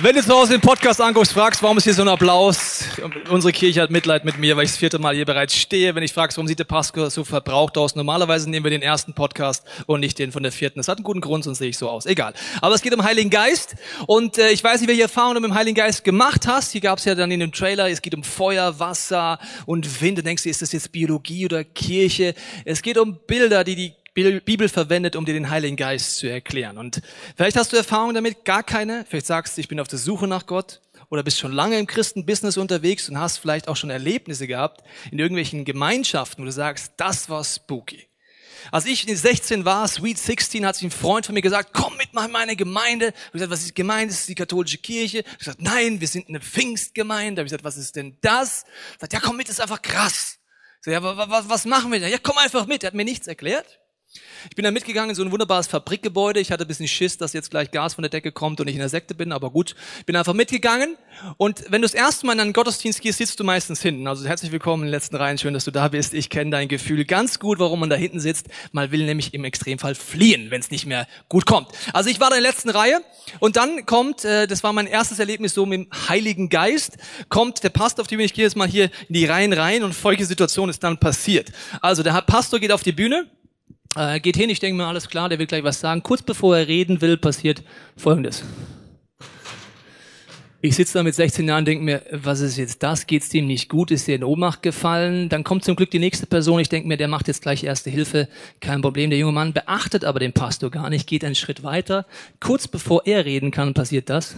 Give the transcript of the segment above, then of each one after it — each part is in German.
Wenn du zu Hause den Podcast anguckst, fragst, warum ist hier so ein Applaus? Unsere Kirche hat Mitleid mit mir, weil ich das vierte Mal hier bereits stehe. Wenn ich fragst, warum sieht der Pastor so verbraucht aus? Normalerweise nehmen wir den ersten Podcast und nicht den von der vierten. Das hat einen guten Grund, sonst sehe ich so aus. Egal. Aber es geht um Heiligen Geist. Und äh, ich weiß nicht, welche Erfahrungen du mit dem Heiligen Geist gemacht hast. Hier gab es ja dann in dem Trailer, es geht um Feuer, Wasser und Wind. Du denkst dir, ist das jetzt Biologie oder Kirche? Es geht um Bilder, die die Bibel verwendet, um dir den Heiligen Geist zu erklären. Und vielleicht hast du Erfahrung damit, gar keine. Vielleicht sagst du, ich bin auf der Suche nach Gott oder bist schon lange im Christenbusiness unterwegs und hast vielleicht auch schon Erlebnisse gehabt in irgendwelchen Gemeinschaften, wo du sagst, das war spooky. Als ich 16 war, Sweet 16, hat sich ein Freund von mir gesagt, komm mit mal in meine Gemeinde. Ich gesagt, was ist Gemeinde? Das ist die katholische Kirche. Ich gesagt, nein, wir sind eine Pfingstgemeinde. Ich gesagt, was ist denn das? Ich gesagt, ja, komm mit, das ist einfach krass. Ich sag, ja, was, was machen wir denn? Ja, komm einfach mit. Er hat mir nichts erklärt. Ich bin da mitgegangen in so ein wunderbares Fabrikgebäude. Ich hatte ein bisschen Schiss, dass jetzt gleich Gas von der Decke kommt und ich in der Sekte bin, aber gut. Bin einfach mitgegangen. Und wenn du das erste Mal in einen Gottesdienst gehst, sitzt du meistens hinten. Also herzlich willkommen in den letzten Reihen. Schön, dass du da bist. Ich kenne dein Gefühl ganz gut, warum man da hinten sitzt. Man will nämlich im Extremfall fliehen, wenn es nicht mehr gut kommt. Also ich war da in der letzten Reihe und dann kommt, äh, das war mein erstes Erlebnis so mit dem Heiligen Geist, kommt der Pastor, auf den ich gehe jetzt mal hier in die Reihen rein und folgende Situation ist dann passiert. Also der Pastor geht auf die Bühne äh, geht hin, ich denke mir, alles klar, der will gleich was sagen. Kurz bevor er reden will, passiert Folgendes. Ich sitze da mit 16 Jahren und denke mir, was ist jetzt das? Geht's dem nicht gut? Ist der in Ohnmacht gefallen? Dann kommt zum Glück die nächste Person. Ich denke mir, der macht jetzt gleich erste Hilfe. Kein Problem. Der junge Mann beachtet aber den Pastor gar nicht, geht einen Schritt weiter. Kurz bevor er reden kann, passiert das.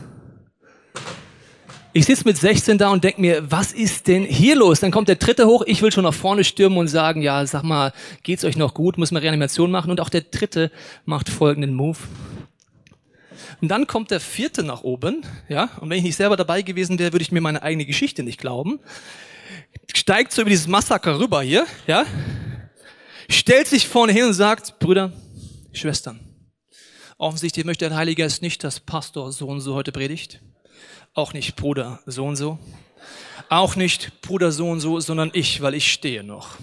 Ich sitze mit 16 da und denke mir, was ist denn hier los? Dann kommt der dritte hoch, ich will schon nach vorne stürmen und sagen, ja, sag mal, geht's euch noch gut? Muss man Reanimation machen? Und auch der dritte macht folgenden Move. Und dann kommt der vierte nach oben, ja, und wenn ich nicht selber dabei gewesen wäre, würde ich mir meine eigene Geschichte nicht glauben. Steigt so über dieses Massaker rüber hier, ja, stellt sich vorne hin und sagt, Brüder, Schwestern, offensichtlich möchte der Heilige Geist nicht, dass Pastor so und so heute predigt auch nicht Bruder so und so. Auch nicht Bruder so und so, sondern ich, weil ich stehe noch.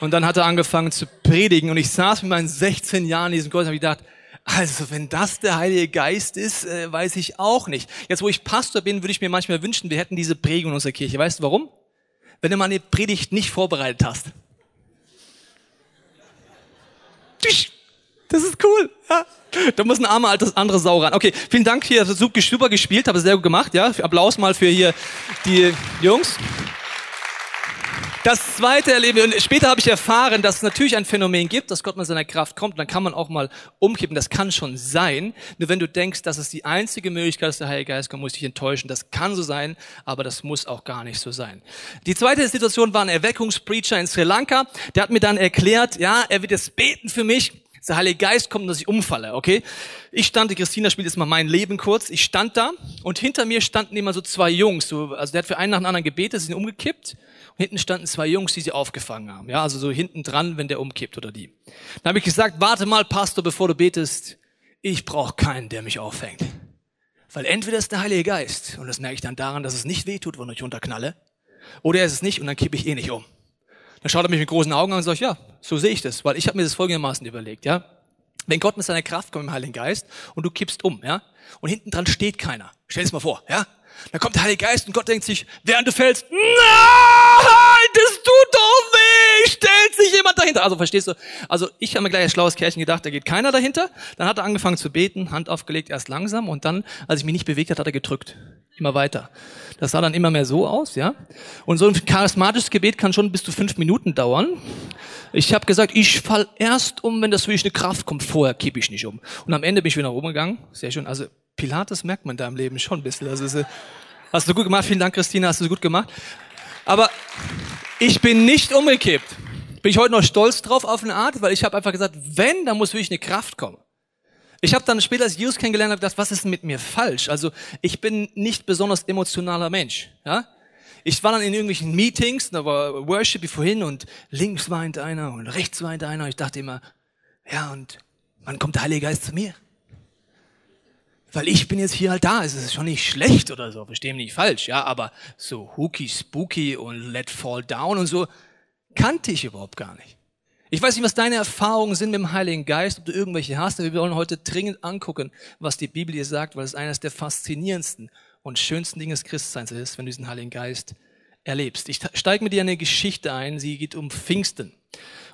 Und dann hat er angefangen zu predigen und ich saß mit meinen 16 Jahren in diesem Gottesdienst und habe gedacht, also wenn das der Heilige Geist ist, äh, weiß ich auch nicht. Jetzt, wo ich Pastor bin, würde ich mir manchmal wünschen, wir hätten diese Prägung in unserer Kirche. Weißt du warum? Wenn du mal eine Predigt nicht vorbereitet hast. Das ist cool. Ja. Da muss ein armer altes andere Sau ran. Okay, vielen Dank hier, super gespielt, habe sehr gut gemacht. Ja, Applaus mal für hier die Jungs. Das zweite Erleben, und später habe ich erfahren, dass es natürlich ein Phänomen gibt, dass Gott mit seiner Kraft kommt, dann kann man auch mal umkippen, das kann schon sein. Nur wenn du denkst, dass es die einzige Möglichkeit ist, der Heilige Geist kommt, muss ich dich enttäuschen. Das kann so sein, aber das muss auch gar nicht so sein. Die zweite Situation war ein Erweckungspreacher in Sri Lanka, der hat mir dann erklärt, ja, er wird jetzt beten für mich, der Heilige Geist kommt, dass ich umfalle, okay? Ich stand, die Christina spielt jetzt mal mein Leben kurz. Ich stand da und hinter mir standen immer so zwei Jungs. So, also der hat für einen nach dem anderen gebetet, sie sind umgekippt. Und hinten standen zwei Jungs, die sie aufgefangen haben. Ja, also so hinten dran, wenn der umkippt oder die. Dann habe ich gesagt, warte mal, Pastor, bevor du betest. Ich brauche keinen, der mich auffängt. Weil entweder ist der Heilige Geist, und das merke ich dann daran, dass es nicht wehtut, wenn ich runterknalle, oder er ist es nicht und dann kippe ich eh nicht um. Dann schaut er mich mit großen Augen an und sagt, ja, so sehe ich das, weil ich habe mir das folgendermaßen überlegt, ja. Wenn Gott mit seiner Kraft kommt im Heiligen Geist und du kippst um, ja, und hinten dran steht keiner. Stell es mal vor, ja. Dann kommt der Heilige Geist und Gott denkt sich, während du fällst, nein, das tut doch weh, stellt sich jemand dahinter. Also verstehst du? Also ich habe mir gleich ein schlaues Kerlchen gedacht, da geht keiner dahinter. Dann hat er angefangen zu beten, Hand aufgelegt, erst langsam und dann, als ich mich nicht bewegt hat, hat er gedrückt. Immer weiter. Das sah dann immer mehr so aus, ja. Und so ein charismatisches Gebet kann schon bis zu fünf Minuten dauern. Ich habe gesagt, ich fall erst um, wenn das wirklich eine Kraft kommt. Vorher kippe ich nicht um. Und am Ende bin ich wieder nach oben gegangen. Sehr schön. Also Pilates merkt man da im Leben schon ein bisschen. Also, ist, hast du gut gemacht. Vielen Dank, Christina. Hast du gut gemacht. Aber ich bin nicht umgekippt. Bin ich heute noch stolz drauf auf eine Art, weil ich habe einfach gesagt, wenn, dann muss wirklich eine Kraft kommen. Ich habe dann später als Jesus kennengelernt und gedacht, was ist mit mir falsch? Also ich bin nicht besonders emotionaler Mensch. Ja? Ich war dann in irgendwelchen Meetings, da war Worship wie vorhin und links weint einer und rechts weint einer. Ich dachte immer, Ja, und wann kommt der Heilige Geist zu mir? Weil ich bin jetzt hier halt da. Es ist schon nicht schlecht oder so, verstehen mich nicht falsch, ja, aber so hooky, spooky und let fall down und so kannte ich überhaupt gar nicht. Ich weiß nicht, was deine Erfahrungen sind mit dem Heiligen Geist, ob du irgendwelche hast, aber wir wollen heute dringend angucken, was die Bibel hier sagt, weil es eines der faszinierendsten und schönsten Dinge des Christseins ist, wenn du diesen Heiligen Geist erlebst. Ich steige mit dir in eine Geschichte ein, sie geht um Pfingsten.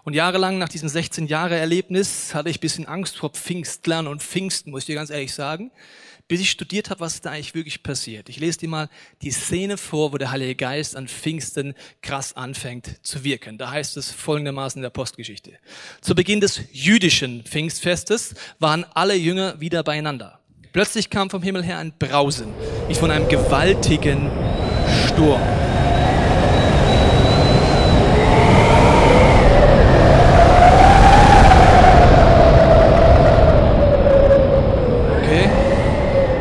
Und jahrelang nach diesem 16 Jahre Erlebnis hatte ich ein bisschen Angst vor Pfingstlern und Pfingsten, muss ich dir ganz ehrlich sagen, bis ich studiert habe, was da eigentlich wirklich passiert. Ich lese dir mal die Szene vor, wo der Heilige Geist an Pfingsten krass anfängt zu wirken. Da heißt es folgendermaßen in der Postgeschichte. Zu Beginn des jüdischen Pfingstfestes waren alle Jünger wieder beieinander. Plötzlich kam vom Himmel her ein Brausen, wie von einem gewaltigen Sturm.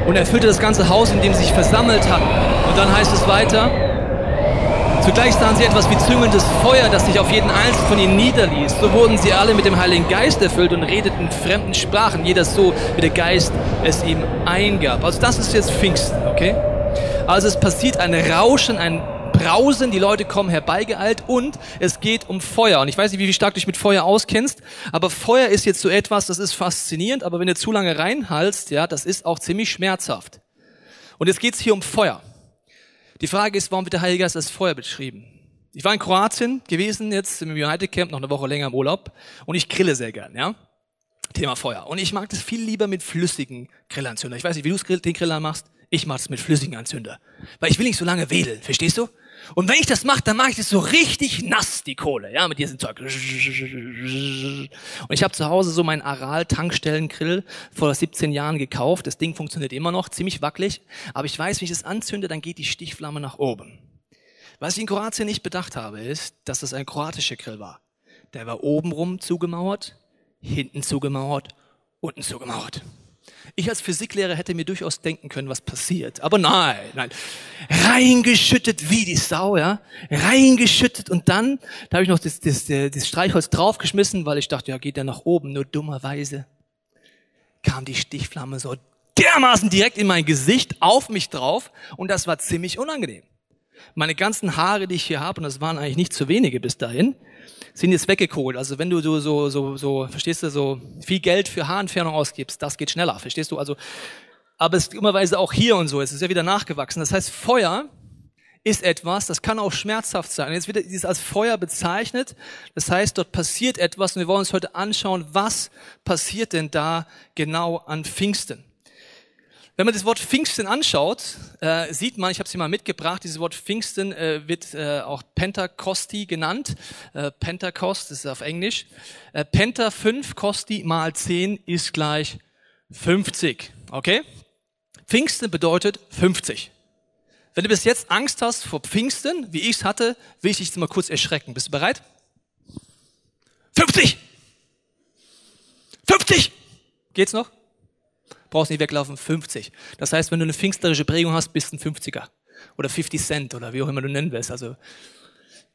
und erfüllte das ganze Haus, in dem sie sich versammelt hatten. Und dann heißt es weiter, Zugleich sahen sie etwas wie züngelndes Feuer, das sich auf jeden Einzelnen von ihnen niederließ. So wurden sie alle mit dem Heiligen Geist erfüllt und redeten fremden Sprachen, jeder so, wie der Geist es ihm eingab. Also das ist jetzt Pfingsten, okay? Also es passiert ein Rauschen, ein Brausen, die Leute kommen herbeigeeilt und es geht um Feuer. Und ich weiß nicht, wie stark du dich mit Feuer auskennst, aber Feuer ist jetzt so etwas, das ist faszinierend, aber wenn du zu lange reinhalst, ja, das ist auch ziemlich schmerzhaft. Und jetzt geht's hier um Feuer. Die Frage ist, warum wird der Heilige Geist als Feuer beschrieben? Ich war in Kroatien gewesen, jetzt im United Camp, noch eine Woche länger im Urlaub und ich grille sehr gern, ja. Thema Feuer. Und ich mag das viel lieber mit flüssigen Grillanzünder. Ich weiß nicht, wie du den Griller machst. Ich mache es mit flüssigen Anzünder. Weil ich will nicht so lange wedeln, verstehst du? Und wenn ich das mache, dann mache ich das so richtig nass, die Kohle, ja, mit diesem Zeug. Und ich habe zu Hause so meinen Aral-Tankstellengrill vor 17 Jahren gekauft. Das Ding funktioniert immer noch, ziemlich wackelig. Aber ich weiß, wenn ich das anzünde, dann geht die Stichflamme nach oben. Was ich in Kroatien nicht bedacht habe, ist, dass das ein kroatischer Grill war. Der war obenrum zugemauert, hinten zugemauert, unten zugemauert. Ich als Physiklehrer hätte mir durchaus denken können, was passiert. Aber nein, nein. Reingeschüttet wie die Sau, ja. Reingeschüttet und dann, da habe ich noch das, das, das Streichholz draufgeschmissen, weil ich dachte, ja, geht ja nach oben. Nur dummerweise kam die Stichflamme so dermaßen direkt in mein Gesicht, auf mich drauf und das war ziemlich unangenehm. Meine ganzen Haare, die ich hier habe, und das waren eigentlich nicht zu wenige bis dahin, sind jetzt weggekogelt. Also wenn du so, so, so, so, verstehst du, so viel Geld für Haarentfernung ausgibst, das geht schneller, verstehst du? Also, aber es ist immerweise auch hier und so, es ist ja wieder nachgewachsen. Das heißt, Feuer ist etwas, das kann auch schmerzhaft sein. Jetzt wird es als Feuer bezeichnet. Das heißt, dort passiert etwas und wir wollen uns heute anschauen, was passiert denn da genau an Pfingsten. Wenn man das Wort Pfingsten anschaut, äh, sieht man, ich habe es hier mal mitgebracht, dieses Wort Pfingsten äh, wird äh, auch Pentakosti genannt. Äh, Pentakost, ist auf Englisch. Äh, Penta 5, Kosti mal 10 ist gleich 50. Okay? Pfingsten bedeutet 50. Wenn du bis jetzt Angst hast vor Pfingsten, wie ich es hatte, will ich dich mal kurz erschrecken. Bist du bereit? 50! 50! Geht's noch? Brauchst nicht weglaufen, 50. Das heißt, wenn du eine pfingsterische Prägung hast, bist du ein 50er. Oder 50 Cent oder wie auch immer du nennen willst. Also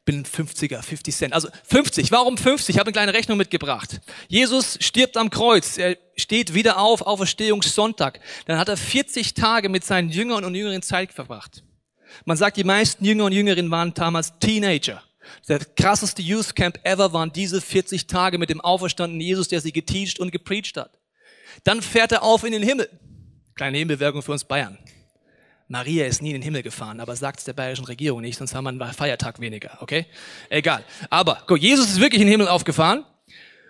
bin ein 50er, 50 Cent. Also 50. Warum 50? Ich habe eine kleine Rechnung mitgebracht. Jesus stirbt am Kreuz. Er steht wieder auf, Auferstehungssonntag. Dann hat er 40 Tage mit seinen Jüngern und Jüngerinnen Zeit verbracht. Man sagt, die meisten Jünger und Jüngerinnen waren damals Teenager. Der krasseste Youth Camp ever waren diese 40 Tage mit dem auferstandenen Jesus, der sie geteacht und gepreacht hat. Dann fährt er auf in den Himmel. Kleine Nebenbewerbung für uns Bayern. Maria ist nie in den Himmel gefahren, aber sagt es der bayerischen Regierung nicht, sonst haben wir einen Feiertag weniger, okay? Egal. Aber guck, Jesus ist wirklich in den Himmel aufgefahren.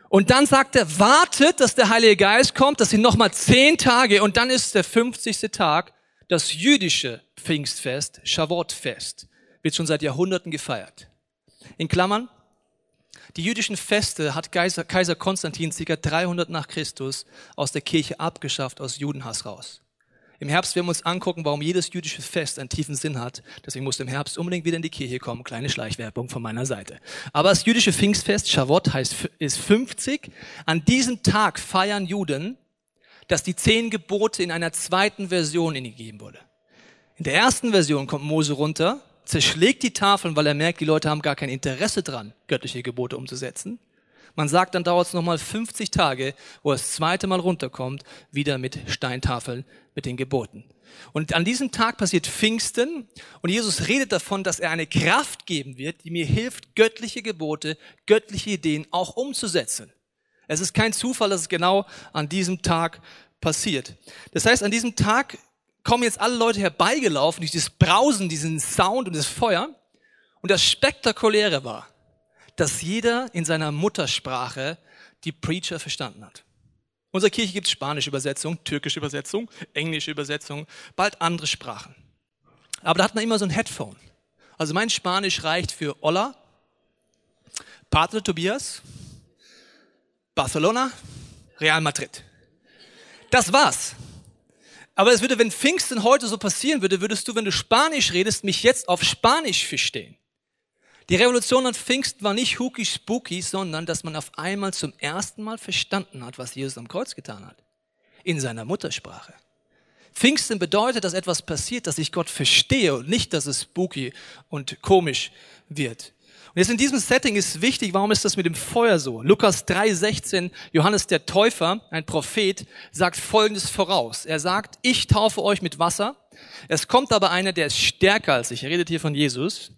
Und dann sagt er, wartet, dass der Heilige Geist kommt. Das sind nochmal zehn Tage. Und dann ist der 50. Tag, das jüdische Pfingstfest, Shavuot-Fest. Wird schon seit Jahrhunderten gefeiert. In Klammern, die jüdischen Feste hat Kaiser, Kaiser Konstantin ca. 300 nach Christus aus der Kirche abgeschafft, aus Judenhass raus. Im Herbst werden wir uns angucken, warum jedes jüdische Fest einen tiefen Sinn hat. Deswegen muss im Herbst unbedingt wieder in die Kirche kommen. Kleine Schleichwerbung von meiner Seite. Aber das jüdische Pfingstfest, Shavuot, heißt, ist 50. An diesem Tag feiern Juden, dass die zehn Gebote in einer zweiten Version ihnen gegeben wurde. In der ersten Version kommt Mose runter zerschlägt die Tafeln, weil er merkt, die Leute haben gar kein Interesse dran, göttliche Gebote umzusetzen. Man sagt, dann dauert es nochmal 50 Tage, wo er das zweite Mal runterkommt, wieder mit Steintafeln, mit den Geboten. Und an diesem Tag passiert Pfingsten und Jesus redet davon, dass er eine Kraft geben wird, die mir hilft, göttliche Gebote, göttliche Ideen auch umzusetzen. Es ist kein Zufall, dass es genau an diesem Tag passiert. Das heißt, an diesem Tag kommen jetzt alle Leute herbeigelaufen durch dieses Brausen, diesen Sound und das Feuer. Und das Spektakuläre war, dass jeder in seiner Muttersprache die Preacher verstanden hat. In unserer Kirche gibt spanische Übersetzung, türkische Übersetzung, englische Übersetzung, bald andere Sprachen. Aber da hat man immer so ein Headphone. Also mein Spanisch reicht für Hola, Padre Tobias, Barcelona, Real Madrid. Das war's. Aber es würde, wenn Pfingsten heute so passieren würde, würdest du, wenn du Spanisch redest, mich jetzt auf Spanisch verstehen. Die Revolution an Pfingsten war nicht hooky spooky, sondern dass man auf einmal zum ersten Mal verstanden hat, was Jesus am Kreuz getan hat. In seiner Muttersprache. Pfingsten bedeutet, dass etwas passiert, dass ich Gott verstehe und nicht, dass es spooky und komisch wird. Und jetzt in diesem Setting ist wichtig, warum ist das mit dem Feuer so? Lukas 3,16, Johannes der Täufer, ein Prophet, sagt Folgendes voraus. Er sagt, ich taufe euch mit Wasser. Es kommt aber einer, der ist stärker als ich. Er redet hier von Jesus.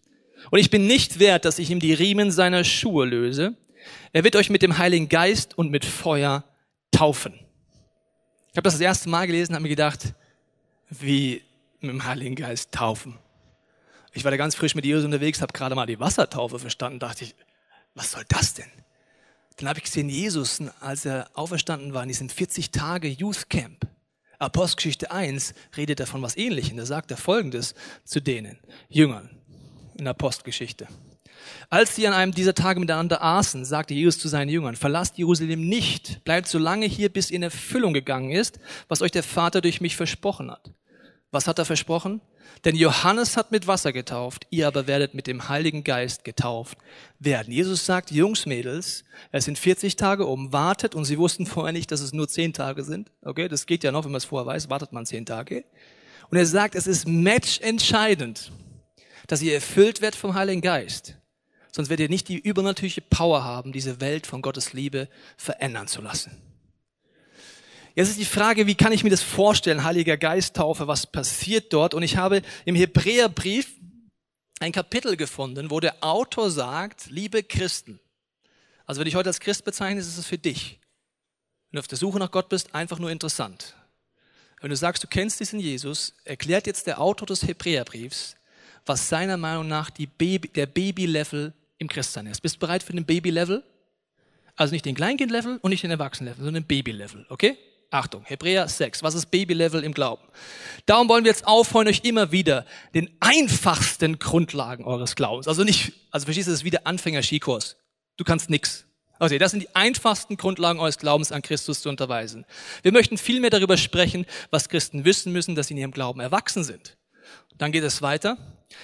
Und ich bin nicht wert, dass ich ihm die Riemen seiner Schuhe löse. Er wird euch mit dem Heiligen Geist und mit Feuer taufen. Ich habe das das erste Mal gelesen, habe mir gedacht, wie mit dem Heiligen Geist taufen. Ich war da ganz frisch mit Jesus unterwegs, habe gerade mal die Wassertaufe verstanden, dachte ich, was soll das denn? Dann habe ich gesehen, Jesus, als er auferstanden war in diesem 40 Tage Youth Camp, Apostelgeschichte 1, redet er von was Ähnlichem. Da sagt er Folgendes zu denen, Jüngern in der Postgeschichte. Als sie an einem dieser Tage miteinander aßen, sagte Jesus zu seinen Jüngern, verlasst Jerusalem nicht, bleibt so lange hier, bis in Erfüllung gegangen ist, was euch der Vater durch mich versprochen hat. Was hat er versprochen? Denn Johannes hat mit Wasser getauft, ihr aber werdet mit dem Heiligen Geist getauft werden. Jesus sagt, Jungs, Mädels, es sind 40 Tage um, wartet, und sie wussten vorher nicht, dass es nur 10 Tage sind. Okay, das geht ja noch, wenn man es vorher weiß, wartet man 10 Tage. Und er sagt, es ist matchentscheidend dass ihr erfüllt werdet vom Heiligen Geist. Sonst werdet ihr nicht die übernatürliche Power haben, diese Welt von Gottes Liebe verändern zu lassen. Jetzt ist die Frage, wie kann ich mir das vorstellen, Heiliger Geisttaufe, was passiert dort? Und ich habe im Hebräerbrief ein Kapitel gefunden, wo der Autor sagt, liebe Christen, also wenn ich heute als Christ bezeichne, ist es für dich. Wenn du auf der Suche nach Gott bist, einfach nur interessant. Wenn du sagst, du kennst diesen Jesus, erklärt jetzt der Autor des Hebräerbriefs, was seiner Meinung nach Baby, der Baby-Level im Christsein ist. Bist du bereit für den Baby-Level? Also nicht den Kleinkind-Level und nicht den Erwachsenen-Level, sondern den Baby-Level, okay? Achtung, Hebräer 6. Was ist Baby-Level im Glauben? Darum wollen wir jetzt aufhören, euch immer wieder den einfachsten Grundlagen eures Glaubens. Also nicht, also verstehst du, das ist wie der Anfänger-Skikurs. Du kannst nix. Also das sind die einfachsten Grundlagen eures Glaubens an Christus zu unterweisen. Wir möchten viel mehr darüber sprechen, was Christen wissen müssen, dass sie in ihrem Glauben erwachsen sind. Dann geht es weiter.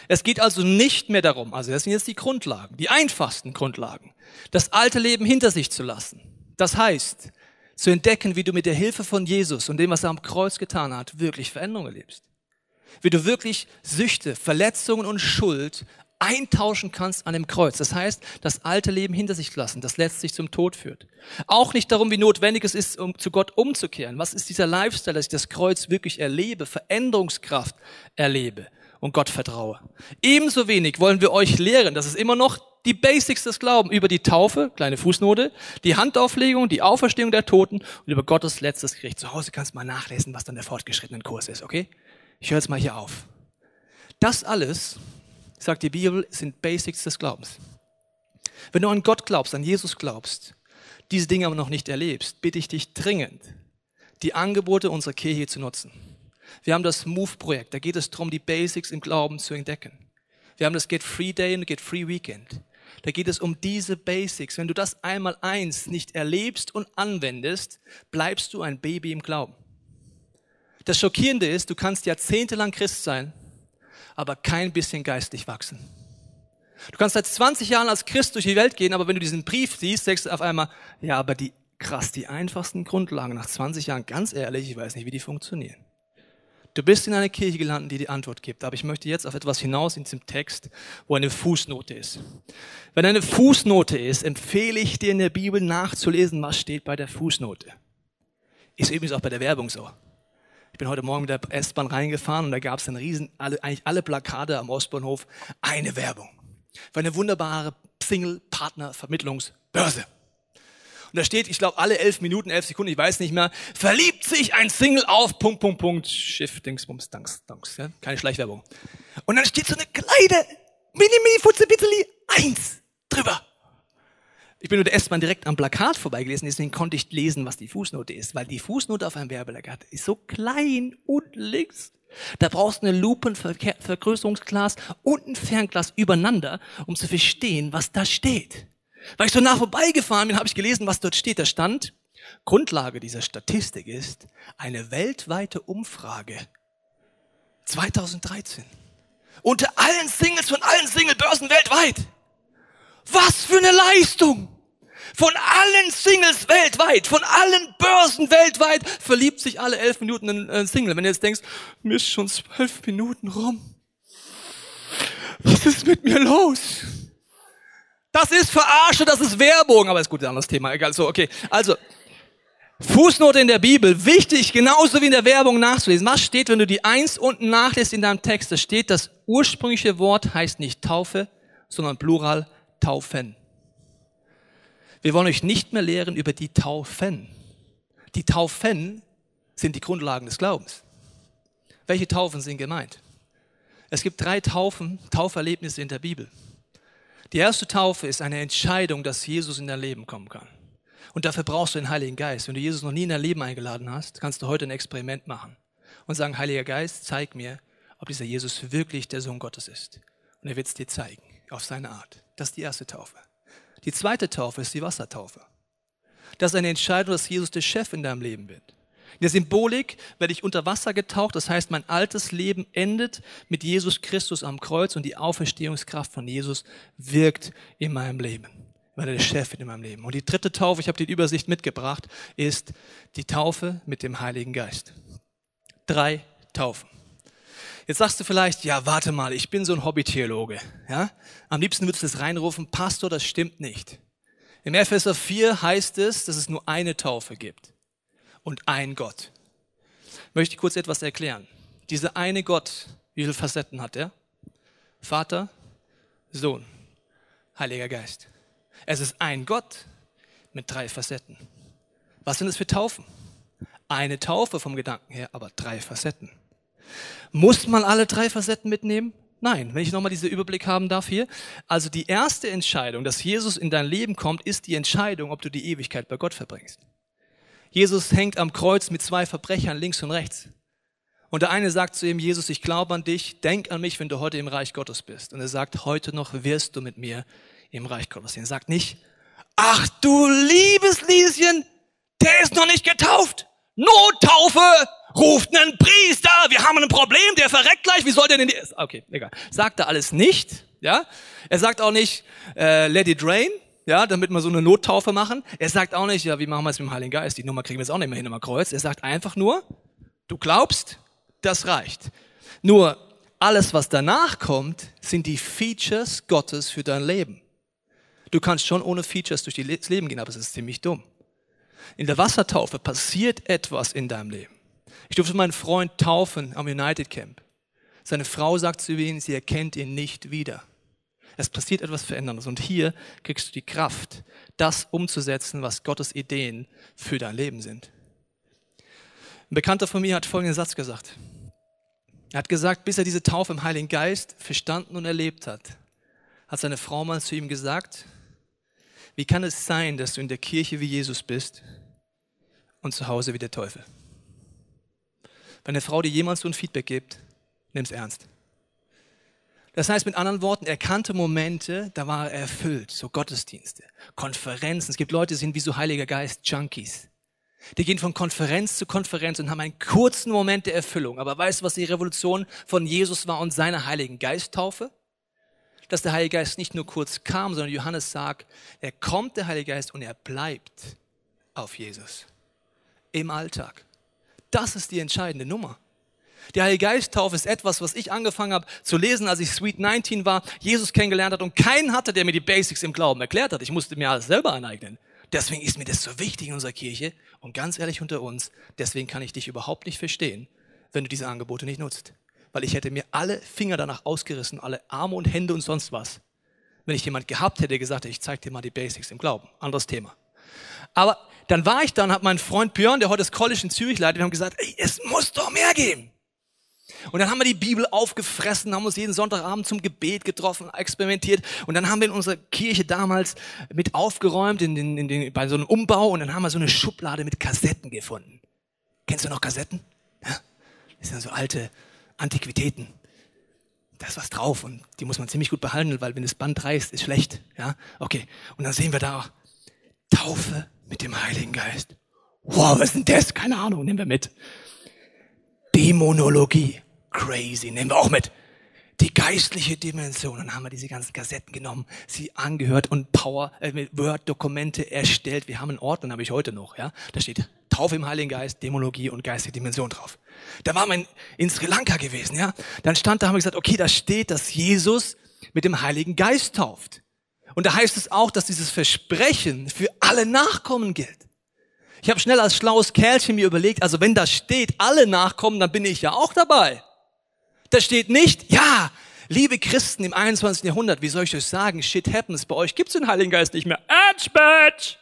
Es geht also nicht mehr darum, also das sind jetzt die Grundlagen, die einfachsten Grundlagen, das alte Leben hinter sich zu lassen. Das heißt, zu entdecken, wie du mit der Hilfe von Jesus und dem, was er am Kreuz getan hat, wirklich Veränderungen erlebst. Wie du wirklich Süchte, Verletzungen und Schuld eintauschen kannst an dem Kreuz. Das heißt, das alte Leben hinter sich lassen, das letztlich zum Tod führt. Auch nicht darum, wie notwendig es ist, um zu Gott umzukehren. Was ist dieser Lifestyle, dass ich das Kreuz wirklich erlebe, Veränderungskraft erlebe und Gott vertraue. Ebenso wenig wollen wir euch lehren, das ist immer noch die Basics des Glaubens, über die Taufe, kleine Fußnote, die Handauflegung, die Auferstehung der Toten und über Gottes letztes Gericht. Zu Hause kannst du mal nachlesen, was dann der fortgeschrittene Kurs ist, okay? Ich höre jetzt mal hier auf. Das alles sagt die Bibel, sind Basics des Glaubens. Wenn du an Gott glaubst, an Jesus glaubst, diese Dinge aber noch nicht erlebst, bitte ich dich dringend, die Angebote unserer Kirche zu nutzen. Wir haben das Move-Projekt, da geht es darum, die Basics im Glauben zu entdecken. Wir haben das Get Free Day und Get Free Weekend. Da geht es um diese Basics. Wenn du das einmal eins nicht erlebst und anwendest, bleibst du ein Baby im Glauben. Das Schockierende ist, du kannst jahrzehntelang Christ sein aber kein bisschen geistlich wachsen. Du kannst seit 20 Jahren als Christ durch die Welt gehen, aber wenn du diesen Brief siehst, denkst du auf einmal, ja, aber die, krass, die einfachsten Grundlagen nach 20 Jahren, ganz ehrlich, ich weiß nicht, wie die funktionieren. Du bist in einer Kirche gelandet, die die Antwort gibt. Aber ich möchte jetzt auf etwas hinaus in diesem Text, wo eine Fußnote ist. Wenn eine Fußnote ist, empfehle ich dir in der Bibel nachzulesen, was steht bei der Fußnote. Ist übrigens auch bei der Werbung so. Ich bin heute Morgen mit der S-Bahn reingefahren und da gab es dann riesen, alle, eigentlich alle Plakate am Ostbahnhof, eine Werbung. Für eine wunderbare Single-Partner-Vermittlungsbörse. Und da steht, ich glaube, alle elf Minuten, elf Sekunden, ich weiß nicht mehr, verliebt sich ein Single auf Punkt, Punkt, Punkt, Schiff, Dingsbums, Danks, Danks, ja? keine Schleichwerbung. Und dann steht so eine kleine, mini, mini, futze, bitzeli, eins drüber. Ich bin nur der S-Bahn direkt am Plakat vorbeigelesen, deswegen konnte ich lesen, was die Fußnote ist, weil die Fußnote auf einem Werbeplakat ist so klein unten links. Da brauchst du eine Lupenvergrößerungsglas und ein Fernglas übereinander, um zu verstehen, was da steht. Weil ich so nah vorbeigefahren bin, habe ich gelesen, was dort steht. Da stand, Grundlage dieser Statistik ist eine weltweite Umfrage 2013 unter allen Singles von allen Singlebörsen weltweit. Was für eine Leistung! Von allen Singles weltweit, von allen Börsen weltweit verliebt sich alle elf Minuten ein Single. Wenn du jetzt denkst, mir ist schon zwölf Minuten rum. Was ist mit mir los? Das ist Verarsche, das ist Werbung, aber ist gut, ein anderes Thema, egal. So, okay. Also, Fußnote in der Bibel, wichtig, genauso wie in der Werbung nachzulesen. Was steht, wenn du die Eins unten nachlässt in deinem Text? Da steht, das ursprüngliche Wort heißt nicht Taufe, sondern Plural Taufen. Wir wollen euch nicht mehr lehren über die Taufen. Die Taufen sind die Grundlagen des Glaubens. Welche Taufen sind gemeint? Es gibt drei Taufen, Tauferlebnisse in der Bibel. Die erste Taufe ist eine Entscheidung, dass Jesus in dein Leben kommen kann. Und dafür brauchst du den Heiligen Geist. Wenn du Jesus noch nie in dein Leben eingeladen hast, kannst du heute ein Experiment machen und sagen, Heiliger Geist, zeig mir, ob dieser Jesus wirklich der Sohn Gottes ist. Und er wird es dir zeigen, auf seine Art. Das ist die erste Taufe. Die zweite Taufe ist die Wassertaufe. Das ist eine Entscheidung, dass Jesus der Chef in deinem Leben wird. In der Symbolik werde ich unter Wasser getaucht, das heißt, mein altes Leben endet mit Jesus Christus am Kreuz und die Auferstehungskraft von Jesus wirkt in meinem Leben, weil er der Chef wird in meinem Leben. Und die dritte Taufe, ich habe die Übersicht mitgebracht, ist die Taufe mit dem Heiligen Geist. Drei Taufen. Jetzt sagst du vielleicht, ja, warte mal, ich bin so ein Hobbytheologe. Ja? Am liebsten würdest du das reinrufen, Pastor, das stimmt nicht. Im Epheser 4 heißt es, dass es nur eine Taufe gibt und ein Gott. Möchte ich kurz etwas erklären. Dieser eine Gott, wie viele Facetten hat er? Vater, Sohn, Heiliger Geist. Es ist ein Gott mit drei Facetten. Was sind es für Taufen? Eine Taufe vom Gedanken her, aber drei Facetten. Muss man alle drei Facetten mitnehmen? Nein, wenn ich nochmal diesen Überblick haben darf hier. Also die erste Entscheidung, dass Jesus in dein Leben kommt, ist die Entscheidung, ob du die Ewigkeit bei Gott verbringst. Jesus hängt am Kreuz mit zwei Verbrechern links und rechts. Und der eine sagt zu ihm, Jesus, ich glaube an dich, denk an mich, wenn du heute im Reich Gottes bist. Und er sagt, heute noch wirst du mit mir im Reich Gottes sein. Er sagt nicht, ach du liebes Lieschen, der ist noch nicht getauft. Nottaufe, ruft einen Priester, wir haben ein Problem, der verreckt gleich, wie soll der denn die... Okay, egal. Sagt er alles nicht, ja? Er sagt auch nicht, äh, let it rain, ja, damit wir so eine Nottaufe machen. Er sagt auch nicht, ja, wie machen wir es mit dem Heiligen Geist? Die Nummer kriegen wir jetzt auch nicht mehr hin am Kreuz. Er sagt einfach nur, du glaubst, das reicht. Nur alles, was danach kommt, sind die Features Gottes für dein Leben. Du kannst schon ohne Features durch das Leben gehen, aber es ist ziemlich dumm. In der Wassertaufe passiert etwas in deinem Leben. Ich durfte meinen Freund taufen am United Camp. Seine Frau sagt zu ihm, sie erkennt ihn nicht wieder. Es passiert etwas Veränderndes. Und hier kriegst du die Kraft, das umzusetzen, was Gottes Ideen für dein Leben sind. Ein Bekannter von mir hat folgenden Satz gesagt. Er hat gesagt, bis er diese Taufe im Heiligen Geist verstanden und erlebt hat, hat seine Frau mal zu ihm gesagt, wie kann es sein, dass du in der Kirche wie Jesus bist und zu Hause wie der Teufel? Wenn eine Frau dir jemals so ein Feedback gibt, nimm es ernst. Das heißt mit anderen Worten, er kannte Momente, da war er erfüllt, so Gottesdienste, Konferenzen. Es gibt Leute, die sind wie so Heiliger Geist Junkies. Die gehen von Konferenz zu Konferenz und haben einen kurzen Moment der Erfüllung. Aber weißt du, was die Revolution von Jesus war und seiner Heiligen Geisttaufe? Dass der Heilige Geist nicht nur kurz kam, sondern Johannes sagt, er kommt, der Heilige Geist, und er bleibt auf Jesus. Im Alltag. Das ist die entscheidende Nummer. Die Heilige Geisttaufe ist etwas, was ich angefangen habe zu lesen, als ich Sweet 19 war, Jesus kennengelernt hat und keinen hatte, der mir die Basics im Glauben erklärt hat. Ich musste mir alles selber aneignen. Deswegen ist mir das so wichtig in unserer Kirche und ganz ehrlich unter uns, deswegen kann ich dich überhaupt nicht verstehen, wenn du diese Angebote nicht nutzt. Weil ich hätte mir alle Finger danach ausgerissen, alle Arme und Hände und sonst was, wenn ich jemand gehabt hätte, der gesagt hätte, ich zeig dir mal die Basics im Glauben. Anderes Thema. Aber dann war ich da und habe meinen Freund Björn, der heute das College in Zürich leitet, wir haben gesagt, ey, es muss doch mehr geben. Und dann haben wir die Bibel aufgefressen, haben uns jeden Sonntagabend zum Gebet getroffen, experimentiert. Und dann haben wir in unserer Kirche damals mit aufgeräumt in den, in den, bei so einem Umbau. Und dann haben wir so eine Schublade mit Kassetten gefunden. Kennst du noch Kassetten? Ja? Das sind so alte Antiquitäten. Da ist was drauf und die muss man ziemlich gut behandeln, weil wenn das Band reißt, ist schlecht. Ja, okay. Und dann sehen wir da Taufe mit dem Heiligen Geist. Wow, was ist denn das? Keine Ahnung, nehmen wir mit. Dämonologie. Crazy, nehmen wir auch mit. Die geistliche Dimension. Dann haben wir diese ganzen Kassetten genommen, sie angehört und Power, äh, Word-Dokumente erstellt. Wir haben einen Ort, den habe ich heute noch, ja. Da steht Taufe im Heiligen Geist, Dämonologie und geistige Dimension drauf. Da war man in Sri Lanka gewesen, ja. Dann stand da, haben wir gesagt, okay, da steht, dass Jesus mit dem Heiligen Geist tauft. Und da heißt es auch, dass dieses Versprechen für alle Nachkommen gilt. Ich habe schnell als schlaues Kerlchen mir überlegt, also wenn da steht, alle nachkommen, dann bin ich ja auch dabei. Da steht nicht, ja, liebe Christen im 21. Jahrhundert, wie soll ich euch sagen, shit happens, bei euch gibt's den Heiligen Geist nicht mehr. Edgebadge!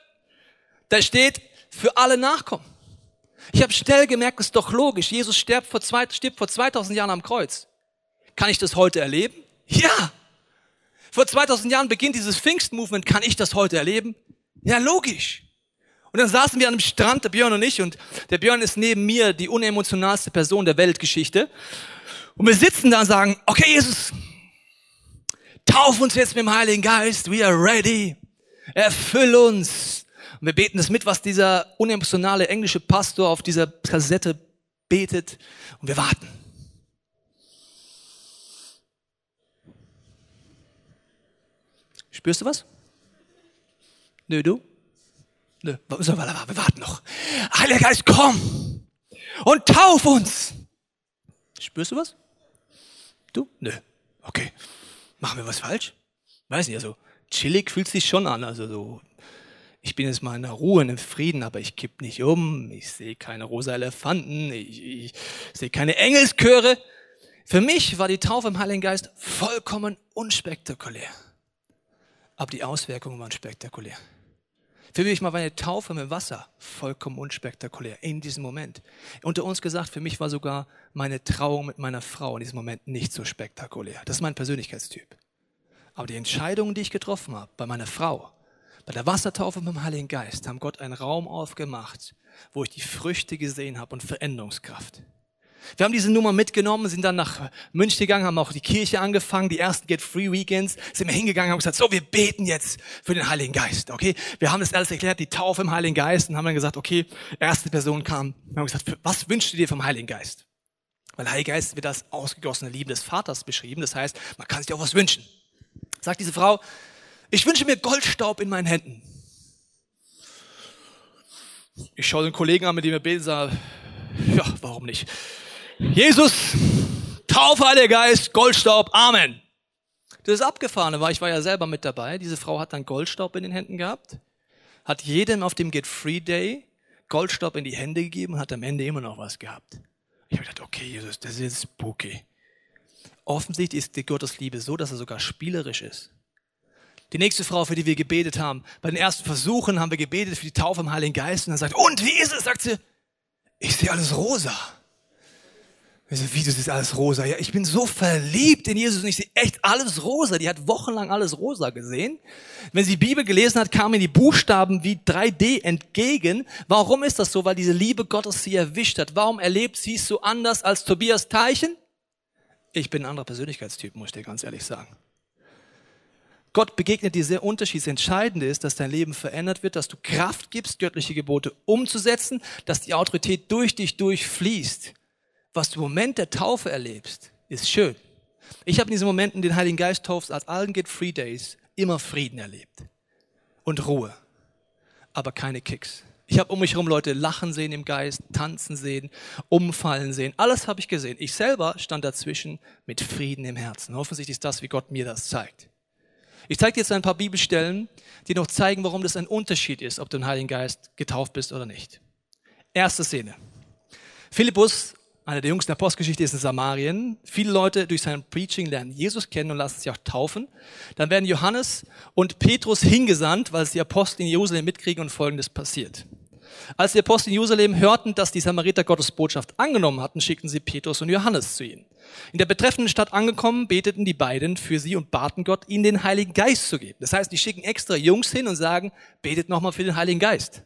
Da steht, für alle nachkommen. Ich habe schnell gemerkt, ist doch logisch. Jesus stirbt vor, zwei, stirbt vor 2000 Jahren am Kreuz. Kann ich das heute erleben? Ja. Vor 2000 Jahren beginnt dieses Pfingst-Movement. Kann ich das heute erleben? Ja, logisch. Und dann saßen wir an einem Strand, der Björn und ich, und der Björn ist neben mir die unemotionalste Person der Weltgeschichte. Und wir sitzen da und sagen, okay, Jesus, tauf uns jetzt mit dem Heiligen Geist, we are ready. Erfüll uns. Und wir beten das mit, was dieser unemotionale englische Pastor auf dieser Kassette betet. Und wir warten. Spürst du was? Nö, du? Nö, wir warten noch. Heiliger Geist, komm und tauf uns. Spürst du was? Du? Nö. Okay. Machen wir was falsch? Weiß nicht, also chillig fühlt sich schon an. Also so, ich bin jetzt mal in der Ruhe, in dem Frieden, aber ich kipp nicht um. Ich sehe keine rosa Elefanten. Ich, ich sehe keine Engelschöre. Für mich war die Taufe im Heiligen Geist vollkommen unspektakulär. Aber die Auswirkungen waren spektakulär. Für mich war meine Taufe mit Wasser vollkommen unspektakulär in diesem Moment. Unter uns gesagt, für mich war sogar meine Trauung mit meiner Frau in diesem Moment nicht so spektakulär. Das ist mein Persönlichkeitstyp. Aber die Entscheidungen, die ich getroffen habe bei meiner Frau, bei der Wassertaufe mit dem Heiligen Geist, haben Gott einen Raum aufgemacht, wo ich die Früchte gesehen habe und Veränderungskraft. Wir haben diese Nummer mitgenommen, sind dann nach München gegangen, haben auch die Kirche angefangen, die ersten Get Free Weekends, sind wir hingegangen, haben gesagt, so, wir beten jetzt für den Heiligen Geist, okay? Wir haben das alles erklärt, die Taufe im Heiligen Geist und haben dann gesagt, okay, erste Person kam, wir haben gesagt, was wünschst du dir vom Heiligen Geist? Weil Heiliger Geist wird als ausgegossene Liebe des Vaters beschrieben, das heißt, man kann sich auch was wünschen. Sagt diese Frau, ich wünsche mir Goldstaub in meinen Händen. Ich schaue den Kollegen an, mit dem wir beten, sage, ja, warum nicht? Jesus, Taufe, Heiliger Geist, Goldstaub, Amen. Das ist abgefahren, weil ich war ja selber mit dabei. Diese Frau hat dann Goldstaub in den Händen gehabt, hat jedem auf dem Get Free Day Goldstaub in die Hände gegeben und hat am Ende immer noch was gehabt. Ich habe gedacht, okay, Jesus, das ist spooky. Offensichtlich ist die Gottes Liebe so, dass er sogar spielerisch ist. Die nächste Frau, für die wir gebetet haben, bei den ersten Versuchen haben wir gebetet für die Taufe im Heiligen Geist und dann sagt, und wie ist es? Sagt sie, ich sehe alles rosa. Also, wie, das ist alles rosa. Ja, ich bin so verliebt in Jesus und ich sehe echt alles rosa. Die hat wochenlang alles rosa gesehen. Wenn sie die Bibel gelesen hat, kamen die Buchstaben wie 3D entgegen. Warum ist das so? Weil diese Liebe Gottes sie erwischt hat. Warum erlebt sie es so anders als Tobias Teichen? Ich bin ein anderer Persönlichkeitstyp, muss ich dir ganz ehrlich sagen. Gott begegnet dir sehr unterschiedlich. Das Entscheidende ist, dass dein Leben verändert wird, dass du Kraft gibst, göttliche Gebote umzusetzen, dass die Autorität durch dich durchfließt was du im Moment der Taufe erlebst, ist schön. Ich habe in diesen Momenten den Heiligen Geist taufst als allen Free Days immer Frieden erlebt und Ruhe, aber keine Kicks. Ich habe um mich herum Leute lachen sehen im Geist, tanzen sehen, umfallen sehen. Alles habe ich gesehen. Ich selber stand dazwischen mit Frieden im Herzen. Offensichtlich ist das, wie Gott mir das zeigt. Ich zeige dir jetzt ein paar Bibelstellen, die noch zeigen, warum das ein Unterschied ist, ob du den Heiligen Geist getauft bist oder nicht. Erste Szene. Philippus, einer der jüngsten Apostelgeschichte, ist in Samarien. Viele Leute durch sein Preaching lernen Jesus kennen und lassen sich auch taufen. Dann werden Johannes und Petrus hingesandt, weil es die Apostel in Jerusalem mitkriegen und Folgendes passiert. Als die Apostel in Jerusalem hörten, dass die Samariter Gottes Botschaft angenommen hatten, schickten sie Petrus und Johannes zu ihnen. In der betreffenden Stadt angekommen, beteten die beiden für sie und baten Gott, ihnen den Heiligen Geist zu geben. Das heißt, die schicken extra Jungs hin und sagen, betet nochmal für den Heiligen Geist.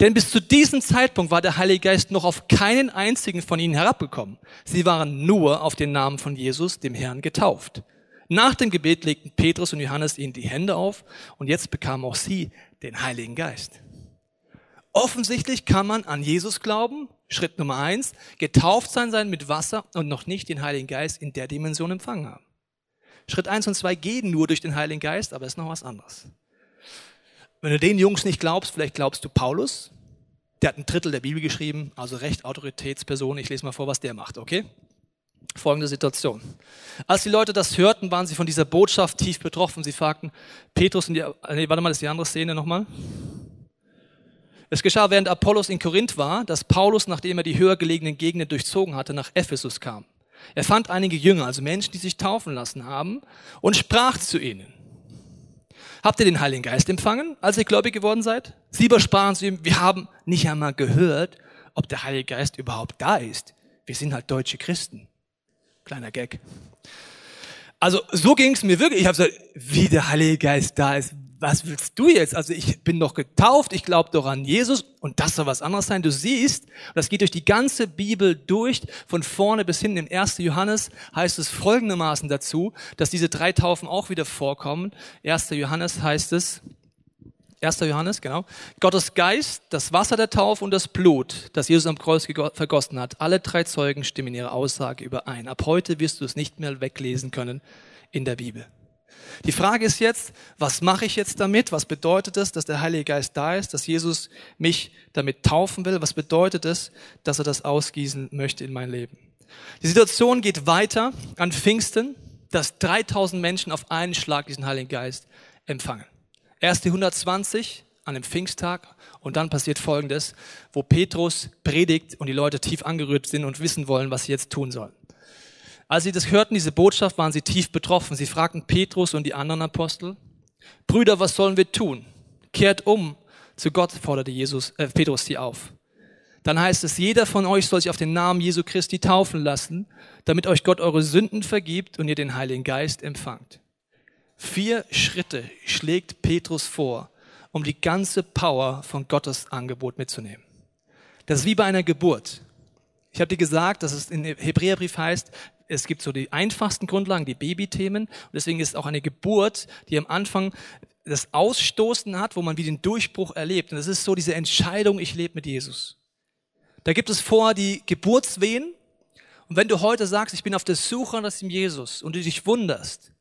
Denn bis zu diesem Zeitpunkt war der Heilige Geist noch auf keinen einzigen von ihnen herabgekommen. Sie waren nur auf den Namen von Jesus, dem Herrn, getauft. Nach dem Gebet legten Petrus und Johannes ihnen die Hände auf und jetzt bekamen auch sie den Heiligen Geist. Offensichtlich kann man an Jesus glauben, Schritt Nummer eins, getauft sein sein mit Wasser und noch nicht den Heiligen Geist in der Dimension empfangen haben. Schritt eins und zwei gehen nur durch den Heiligen Geist, aber ist noch was anderes. Wenn du den Jungs nicht glaubst, vielleicht glaubst du Paulus. Der hat ein Drittel der Bibel geschrieben, also recht Autoritätsperson. Ich lese mal vor, was der macht, okay? Folgende Situation. Als die Leute das hörten, waren sie von dieser Botschaft tief betroffen. Sie fragten Petrus und die, nee, warte mal, das ist die andere Szene nochmal. Es geschah, während Apollos in Korinth war, dass Paulus, nachdem er die höher gelegenen Gegenden durchzogen hatte, nach Ephesus kam. Er fand einige Jünger, also Menschen, die sich taufen lassen haben, und sprach zu ihnen. Habt ihr den Heiligen Geist empfangen, als ihr gläubig geworden seid? Sie übersprachen zu ihm, wir haben nicht einmal gehört, ob der Heilige Geist überhaupt da ist. Wir sind halt deutsche Christen. Kleiner Gag. Also so ging es mir wirklich. Ich habe gesagt, wie der Heilige Geist da ist, was willst du jetzt? Also ich bin doch getauft, ich glaube doch an Jesus und das soll was anderes sein. Du siehst, das geht durch die ganze Bibel durch, von vorne bis hinten. Im 1. Johannes heißt es folgendermaßen dazu, dass diese drei Taufen auch wieder vorkommen. 1. Johannes heißt es, 1. Johannes, genau. Gottes Geist, das Wasser der Taufe und das Blut, das Jesus am Kreuz vergossen hat. Alle drei Zeugen stimmen in ihrer Aussage überein. Ab heute wirst du es nicht mehr weglesen können in der Bibel. Die Frage ist jetzt, was mache ich jetzt damit? Was bedeutet es, dass der Heilige Geist da ist, dass Jesus mich damit taufen will? Was bedeutet es, dass er das ausgießen möchte in mein Leben? Die Situation geht weiter an Pfingsten, dass 3000 Menschen auf einen Schlag diesen Heiligen Geist empfangen. Erst die 120 an dem Pfingsttag und dann passiert Folgendes, wo Petrus predigt und die Leute tief angerührt sind und wissen wollen, was sie jetzt tun sollen. Als sie das hörten, diese Botschaft, waren sie tief betroffen. Sie fragten Petrus und die anderen Apostel, Brüder, was sollen wir tun? Kehrt um zu Gott, forderte Jesus, äh, Petrus sie auf. Dann heißt es, jeder von euch soll sich auf den Namen Jesu Christi taufen lassen, damit euch Gott eure Sünden vergibt und ihr den Heiligen Geist empfangt. Vier Schritte schlägt Petrus vor, um die ganze Power von Gottes Angebot mitzunehmen. Das ist wie bei einer Geburt. Ich habe dir gesagt, dass es in Hebräerbrief heißt, es gibt so die einfachsten Grundlagen, die Babythemen. Und deswegen ist auch eine Geburt, die am Anfang das Ausstoßen hat, wo man wie den Durchbruch erlebt. Und das ist so diese Entscheidung, ich lebe mit Jesus. Da gibt es vorher die Geburtswehen. Und wenn du heute sagst, ich bin auf der Suche nach dem Jesus und du dich wunderst,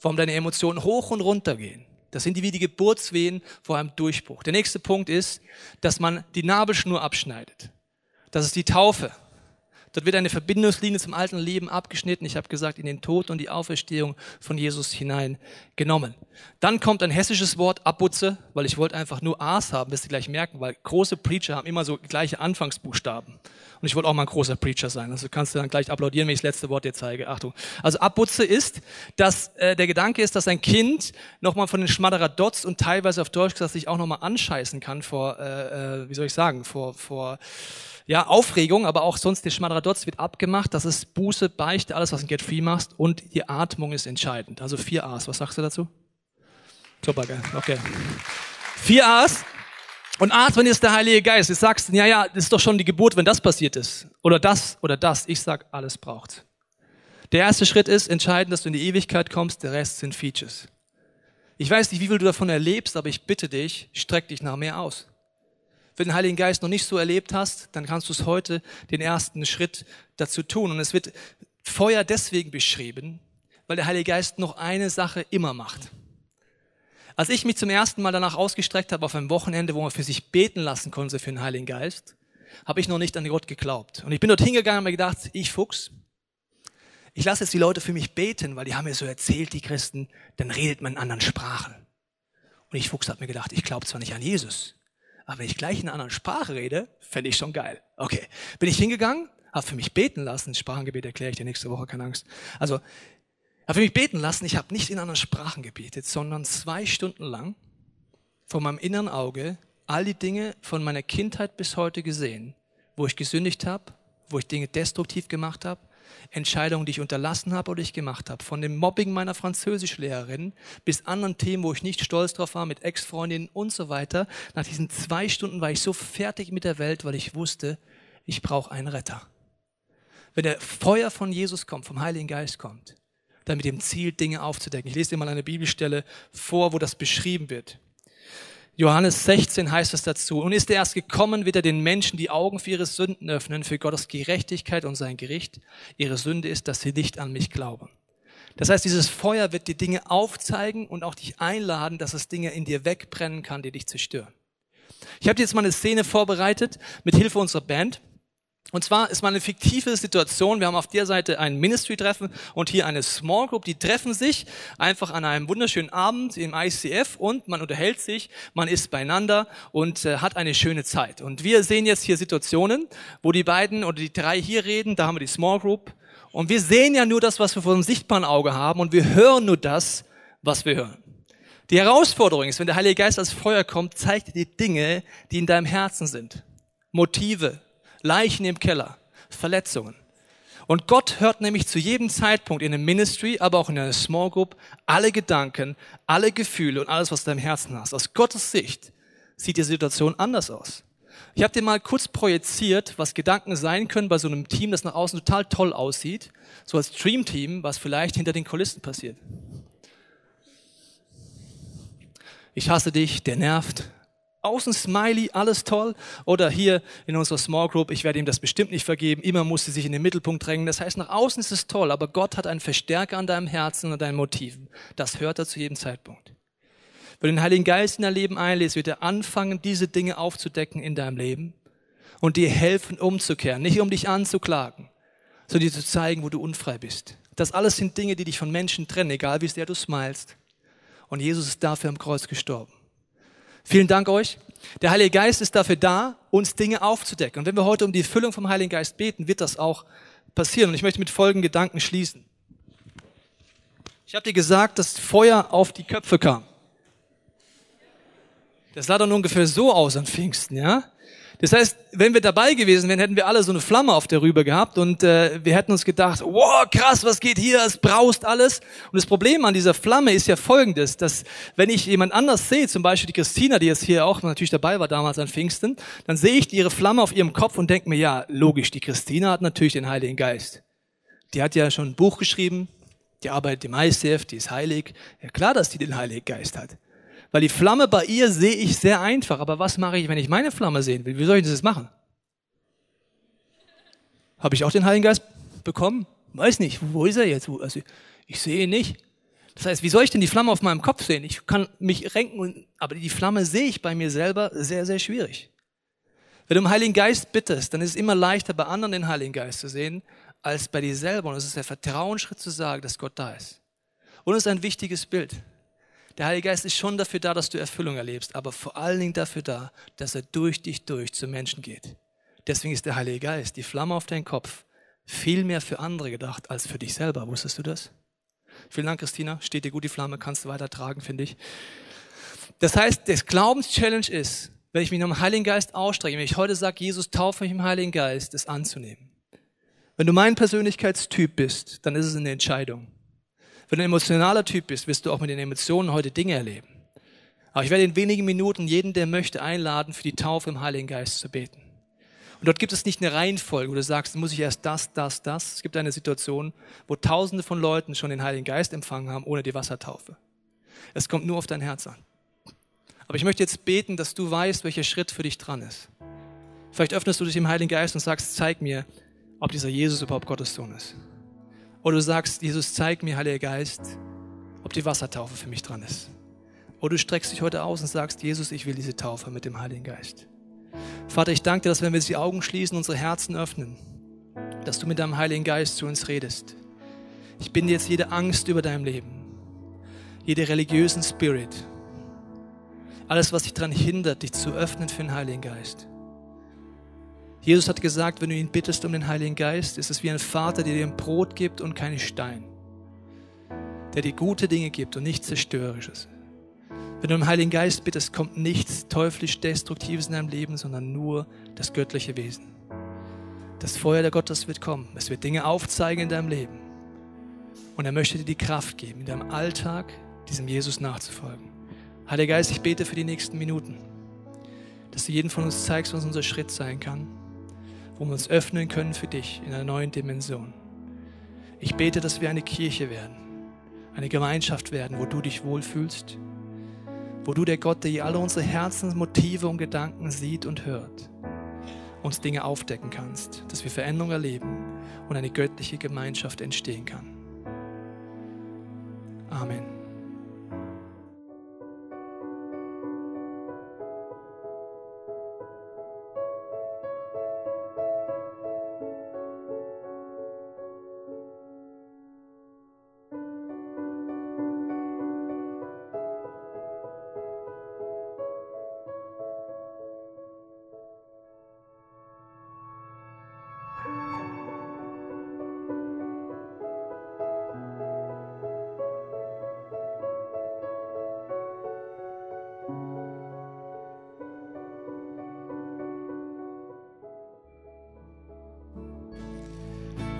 warum deine Emotionen hoch und runter gehen, das sind die wie die Geburtswehen vor einem Durchbruch. Der nächste Punkt ist, dass man die Nabelschnur abschneidet. Das ist die Taufe. Dort wird eine Verbindungslinie zum alten Leben abgeschnitten. Ich habe gesagt, in den Tod und die Auferstehung von Jesus hineingenommen. Dann kommt ein hessisches Wort, Abutze, weil ich wollte einfach nur A's haben, wirst du gleich merken, weil große Preacher haben immer so gleiche Anfangsbuchstaben. Und ich wollte auch mal ein großer Preacher sein. Also kannst du dann gleich applaudieren, wenn ich das letzte Wort dir zeige. Achtung. Also Abutze ist, dass äh, der Gedanke ist, dass ein Kind nochmal von den Schmaderadotz und teilweise auf Deutsch gesagt sich auch nochmal anscheißen kann vor, äh, äh, wie soll ich sagen, vor, vor ja, Aufregung, aber auch sonst der Schmadradotz wird abgemacht. Das ist Buße, Beichte, alles, was du in Get Free machst. Und die Atmung ist entscheidend. Also vier A's. Was sagst du dazu? Super, geil. Okay. Vier A's. Und Atmen ist der Heilige Geist. Du sagst, ja, ja, das ist doch schon die Geburt, wenn das passiert ist. Oder das oder das. Ich sag, alles braucht. Der erste Schritt ist entscheidend, dass du in die Ewigkeit kommst. Der Rest sind Features. Ich weiß nicht, wie viel du davon erlebst, aber ich bitte dich, streck dich nach mehr aus. Wenn du den Heiligen Geist noch nicht so erlebt hast, dann kannst du es heute den ersten Schritt dazu tun. Und es wird Feuer deswegen beschrieben, weil der Heilige Geist noch eine Sache immer macht. Als ich mich zum ersten Mal danach ausgestreckt habe auf einem Wochenende, wo man für sich beten lassen konnte für den Heiligen Geist, habe ich noch nicht an Gott geglaubt. Und ich bin dort hingegangen und mir gedacht, ich Fuchs, ich lasse jetzt die Leute für mich beten, weil die haben mir so erzählt, die Christen, dann redet man in anderen Sprachen. Und ich Fuchs habe mir gedacht, ich glaube zwar nicht an Jesus, aber wenn ich gleich in einer anderen Sprache rede, fände ich schon geil. Okay, bin ich hingegangen, habe für mich beten lassen. Sprachengebet erkläre ich dir nächste Woche, keine Angst. Also, habe für mich beten lassen. Ich habe nicht in anderen Sprachen gebetet, sondern zwei Stunden lang vor meinem inneren Auge all die Dinge von meiner Kindheit bis heute gesehen, wo ich gesündigt habe, wo ich Dinge destruktiv gemacht habe, Entscheidungen, die ich unterlassen habe oder ich gemacht habe. Von dem Mobbing meiner Französischlehrerin bis anderen Themen, wo ich nicht stolz drauf war, mit Ex-Freundinnen und so weiter. Nach diesen zwei Stunden war ich so fertig mit der Welt, weil ich wusste, ich brauche einen Retter. Wenn der Feuer von Jesus kommt, vom Heiligen Geist kommt, dann mit dem Ziel, Dinge aufzudecken. Ich lese dir mal eine Bibelstelle vor, wo das beschrieben wird. Johannes 16 heißt es dazu. Und ist er erst gekommen, wird er den Menschen die Augen für ihre Sünden öffnen, für Gottes Gerechtigkeit und sein Gericht. Ihre Sünde ist, dass sie nicht an mich glauben. Das heißt, dieses Feuer wird die Dinge aufzeigen und auch dich einladen, dass es Dinge in dir wegbrennen kann, die dich zerstören. Ich habe jetzt mal eine Szene vorbereitet mit Hilfe unserer Band. Und zwar ist mal eine fiktive Situation. Wir haben auf der Seite ein Ministry-Treffen und hier eine Small Group. Die treffen sich einfach an einem wunderschönen Abend im ICF und man unterhält sich, man ist beieinander und äh, hat eine schöne Zeit. Und wir sehen jetzt hier Situationen, wo die beiden oder die drei hier reden. Da haben wir die Small Group. Und wir sehen ja nur das, was wir vor dem sichtbaren Auge haben und wir hören nur das, was wir hören. Die Herausforderung ist, wenn der Heilige Geist als Feuer kommt, zeigt dir die Dinge, die in deinem Herzen sind. Motive, Leichen im Keller, Verletzungen. Und Gott hört nämlich zu jedem Zeitpunkt in einem Ministry, aber auch in einer Small Group alle Gedanken, alle Gefühle und alles, was du im Herzen hast. Aus Gottes Sicht sieht die Situation anders aus. Ich habe dir mal kurz projiziert, was Gedanken sein können bei so einem Team, das nach außen total toll aussieht, so als Dream-Team, was vielleicht hinter den Kulissen passiert. Ich hasse dich, der nervt, Außen Smiley, alles toll. Oder hier in unserer Small Group, ich werde ihm das bestimmt nicht vergeben. Immer muss sie sich in den Mittelpunkt drängen. Das heißt, nach außen ist es toll, aber Gott hat einen Verstärker an deinem Herzen und deinen Motiven. Das hört er zu jedem Zeitpunkt. Wenn du den Heiligen Geist in dein Leben einlädst, wird er anfangen, diese Dinge aufzudecken in deinem Leben und dir helfen, umzukehren. Nicht um dich anzuklagen, sondern dir zu zeigen, wo du unfrei bist. Das alles sind Dinge, die dich von Menschen trennen, egal wie sehr du smilest. Und Jesus ist dafür am Kreuz gestorben. Vielen Dank euch. Der Heilige Geist ist dafür da, uns Dinge aufzudecken. Und wenn wir heute um die Füllung vom Heiligen Geist beten, wird das auch passieren. Und ich möchte mit folgenden Gedanken schließen. Ich habe dir gesagt, dass Feuer auf die Köpfe kam. Das sah dann ungefähr so aus an Pfingsten, ja? Das heißt, wenn wir dabei gewesen wären, hätten wir alle so eine Flamme auf der Rübe gehabt und äh, wir hätten uns gedacht, wow, krass, was geht hier? Es braust alles. Und das Problem an dieser Flamme ist ja folgendes, dass wenn ich jemand anders sehe, zum Beispiel die Christina, die jetzt hier auch natürlich dabei war damals an Pfingsten, dann sehe ich ihre Flamme auf ihrem Kopf und denke mir, ja, logisch, die Christina hat natürlich den Heiligen Geist. Die hat ja schon ein Buch geschrieben, die arbeitet im ICF, die ist heilig. Ja klar, dass die den Heiligen Geist hat. Weil die Flamme bei ihr sehe ich sehr einfach. Aber was mache ich, wenn ich meine Flamme sehen will? Wie soll ich das machen? Habe ich auch den Heiligen Geist bekommen? Weiß nicht. Wo ist er jetzt? Also, ich sehe ihn nicht. Das heißt, wie soll ich denn die Flamme auf meinem Kopf sehen? Ich kann mich renken, aber die Flamme sehe ich bei mir selber sehr, sehr schwierig. Wenn du um Heiligen Geist bittest, dann ist es immer leichter, bei anderen den Heiligen Geist zu sehen, als bei dir selber. Und es ist der Vertrauensschritt zu sagen, dass Gott da ist. Und es ist ein wichtiges Bild. Der Heilige Geist ist schon dafür da, dass du Erfüllung erlebst, aber vor allen Dingen dafür da, dass er durch dich durch zu Menschen geht. Deswegen ist der Heilige Geist, die Flamme auf deinen Kopf, viel mehr für andere gedacht als für dich selber. Wusstest du das? Vielen Dank, Christina. Steht dir gut die Flamme, kannst du weiter tragen, finde ich. Das heißt, das Glaubenschallenge ist, wenn ich mich nach dem Heiligen Geist ausstrecke, wenn ich heute sage, Jesus, taufe mich im Heiligen Geist, das anzunehmen. Wenn du mein Persönlichkeitstyp bist, dann ist es eine Entscheidung. Wenn du ein emotionaler Typ bist, wirst du auch mit den Emotionen heute Dinge erleben. Aber ich werde in wenigen Minuten jeden, der möchte, einladen, für die Taufe im Heiligen Geist zu beten. Und dort gibt es nicht eine Reihenfolge, wo du sagst, muss ich erst das, das, das. Es gibt eine Situation, wo Tausende von Leuten schon den Heiligen Geist empfangen haben, ohne die Wassertaufe. Es kommt nur auf dein Herz an. Aber ich möchte jetzt beten, dass du weißt, welcher Schritt für dich dran ist. Vielleicht öffnest du dich im Heiligen Geist und sagst, zeig mir, ob dieser Jesus überhaupt Gottes Sohn ist. Oder du sagst, Jesus, zeig mir, Heiliger Geist, ob die Wassertaufe für mich dran ist. Oder du streckst dich heute aus und sagst, Jesus, ich will diese Taufe mit dem Heiligen Geist. Vater, ich danke dir, dass wenn wir die Augen schließen, unsere Herzen öffnen, dass du mit deinem Heiligen Geist zu uns redest. Ich binde jetzt jede Angst über deinem Leben, jede religiösen Spirit, alles, was dich daran hindert, dich zu öffnen für den Heiligen Geist. Jesus hat gesagt, wenn du ihn bittest um den Heiligen Geist, ist es wie ein Vater, der dir ein Brot gibt und keine Stein, der dir gute Dinge gibt und nichts Zerstörerisches. Wenn du um den Heiligen Geist bittest, kommt nichts teuflisch Destruktives in deinem Leben, sondern nur das göttliche Wesen. Das Feuer der Gottes wird kommen. Es wird Dinge aufzeigen in deinem Leben. Und er möchte dir die Kraft geben, in deinem Alltag diesem Jesus nachzufolgen. Heiliger Geist, ich bete für die nächsten Minuten, dass du jeden von uns zeigst, was unser Schritt sein kann, wo wir uns öffnen können für dich in einer neuen Dimension. Ich bete, dass wir eine Kirche werden, eine Gemeinschaft werden, wo du dich wohlfühlst, wo du der Gott, der alle unsere Herzensmotive und Gedanken sieht und hört, uns Dinge aufdecken kannst, dass wir Veränderung erleben und eine göttliche Gemeinschaft entstehen kann. Amen.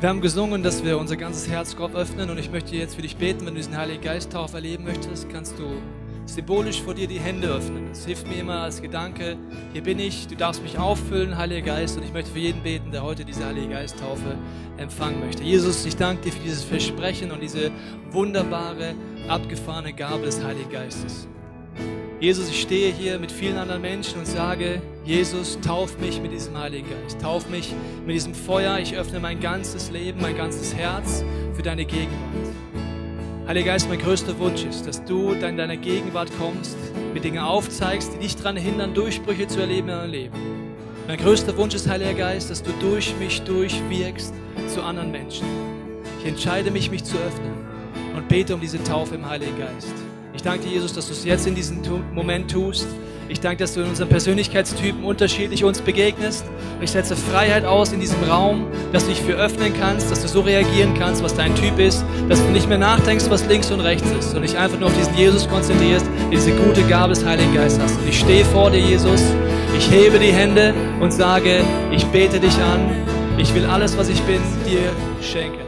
Wir haben gesungen, dass wir unser ganzes Herz Gott öffnen und ich möchte jetzt für dich beten. Wenn du diesen Heiligen Geist-Tauf erleben möchtest, kannst du symbolisch vor dir die Hände öffnen. Es hilft mir immer als Gedanke, hier bin ich, du darfst mich auffüllen, Heiliger Geist, und ich möchte für jeden beten, der heute diese Heilige Geist-Taufe empfangen möchte. Jesus, ich danke dir für dieses Versprechen und diese wunderbare, abgefahrene Gabe des Heiligen Geistes. Jesus, ich stehe hier mit vielen anderen Menschen und sage, Jesus, tauf mich mit diesem Heiligen Geist, tauf mich mit diesem Feuer. Ich öffne mein ganzes Leben, mein ganzes Herz für deine Gegenwart. Heiliger Geist, mein größter Wunsch ist, dass du in deiner Gegenwart kommst, mir Dinge aufzeigst, die dich daran hindern, Durchbrüche zu erleben in deinem Leben. Mein größter Wunsch ist, Heiliger Geist, dass du durch mich durchwirkst zu anderen Menschen. Ich entscheide mich, mich zu öffnen und bete um diese Taufe im Heiligen Geist. Ich danke dir, Jesus, dass du es jetzt in diesem Moment tust. Ich danke, dass du in unseren Persönlichkeitstypen unterschiedlich uns begegnest. Und ich setze Freiheit aus in diesem Raum, dass du dich für öffnen kannst, dass du so reagieren kannst, was dein Typ ist, dass du nicht mehr nachdenkst, was links und rechts ist, und dich einfach nur auf diesen Jesus konzentrierst, diese gute Gabe des Heiligen Geistes hast. Und ich stehe vor dir, Jesus. Ich hebe die Hände und sage, ich bete dich an. Ich will alles, was ich bin, dir schenken.